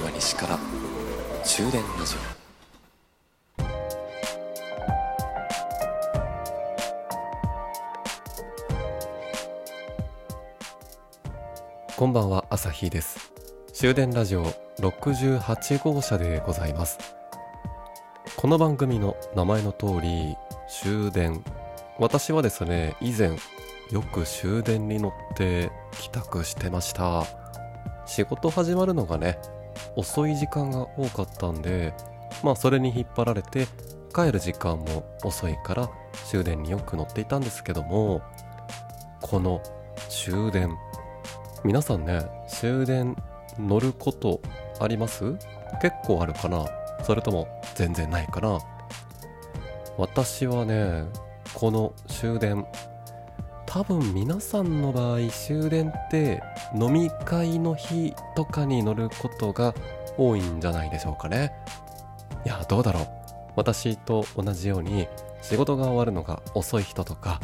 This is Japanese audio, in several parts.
から終電ラジオこんばんは朝日です。終電ラジオ68号車でございます。この番組の名前の通り終電。私はですね以前よく終電に乗って帰宅してました。仕事始まるのがね遅い時間が多かったんでまあそれに引っ張られて帰る時間も遅いから終電によく乗っていたんですけどもこの終電皆さんね終電乗ることあります？結構あるかな？それとも全然ないかな？私はねこの終電多分皆さんの場合終電って飲み会の日とかに乗ることが多いんじゃないでしょうかね。いやどうだろう。私と同じように仕事が終わるのが遅い人とか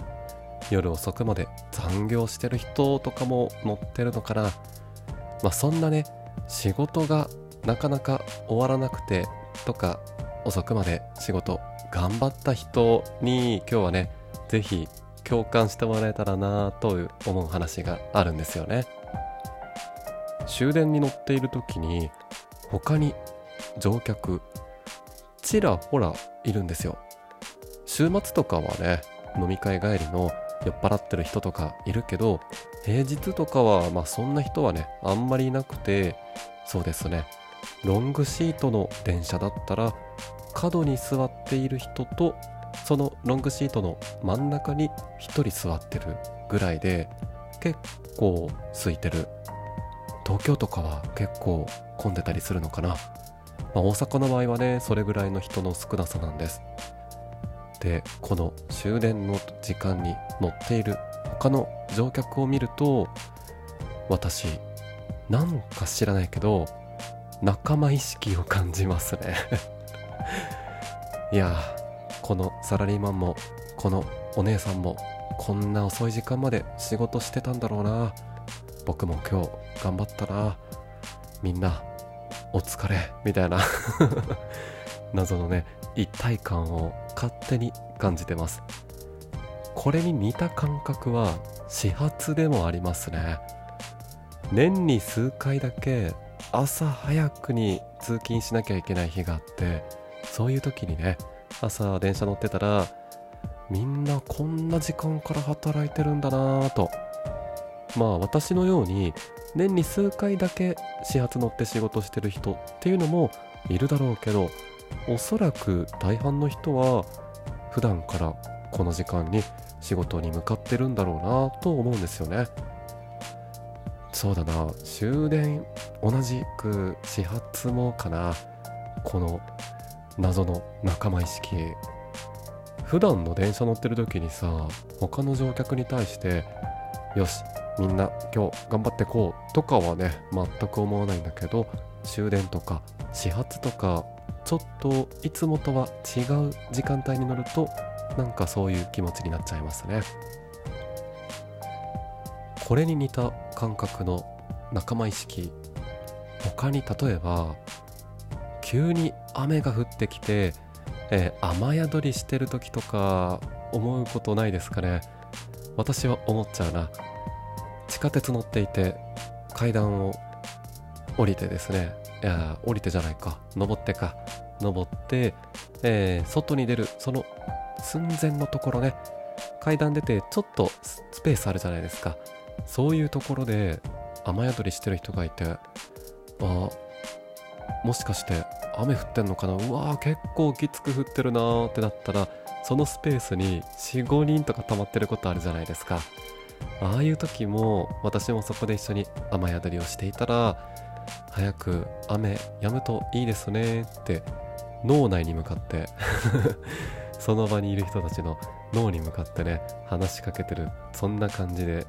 夜遅くまで残業してる人とかも乗ってるのかな。まあそんなね仕事がなかなか終わらなくてとか遅くまで仕事頑張った人に今日はね是非共感してもらえたらなと思う話があるんですよね。終電に乗っている時に他に乗客ちらほらいるんですよ。週末とかはね飲み会帰りの酔っ払ってる人とかいるけど平日とかはまあそんな人はねあんまりいなくてそうですね。ロングシートの電車だったら角に座っている人とそのロングシートの真ん中に1人座ってるぐらいで結構空いてる。東京とかは結構混んでたりするのかな、まあ、大阪の場合はねそれぐらいの人の少なさなんです。でこの終電の時間に乗っている他の乗客を見ると私なんか知らないけど仲間意識を感じますね。いやこのサラリーマンもこのお姉さんもこんな遅い時間まで仕事してたんだろうな。僕も今日頑張ったな。みんなお疲れ。みたいな。謎のね一体感を勝手に感じてます。これに似た感覚は始発でもありますね。年に数回だけ朝早くに通勤しなきゃいけない日があってそういう時にね朝電車乗ってたらみんなこんな時間から働いてるんだなぁとまあ私のように年に数回だけ始発乗って仕事してる人っていうのもいるだろうけどおそらく大半の人は普段からこの時間に仕事に向かってるんだろうなと思うんですよね。そうだな。終電同じく始発もかな。この謎の仲間意識。普段の電車乗ってる時にさ他の乗客に対してよしみんな今日頑張ってこうとかはね全く思わないんだけど終電とか始発とかちょっといつもとは違う時間帯に乗るとなんかそういう気持ちになっちゃいますね。これに似た感覚の仲間意識他に例えば急に雨が降ってきて、えー、雨宿りしてる時とか思うことないですかね。私は思っちゃうな。地下鉄乗っていて階段を降りてですねいや降りてじゃないか。登ってか。登って、えー、外に出るその寸前のところね。階段出てちょっとスペースあるじゃないですか。そういうところで雨宿りしてる人がいてあもしかして雨降ってんのかな？うわー結構きつく降ってるなーってなったらそのスペースに45人とか溜まってることあるじゃないですか。ああいう時も私もそこで一緒に雨宿りをしていたら早く雨止むといいですねって脳内に向かって その場にいる人たちの脳に向かってね話しかけてるそんな感じで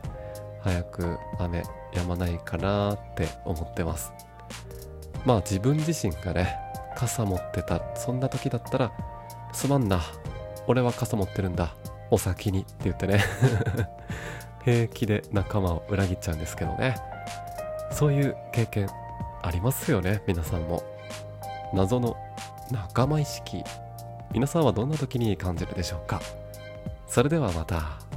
早く雨止まないかなって思ってます。まあ自分自身がね傘持ってたそんな時だったらすまんな俺は傘持ってるんだお先にって言ってね。平気で仲間を裏切っちゃうんですけどね。そういう経験ありますよね皆さんも。謎の仲間意識。皆さんはどんな時に感じるでしょうか。それではまた。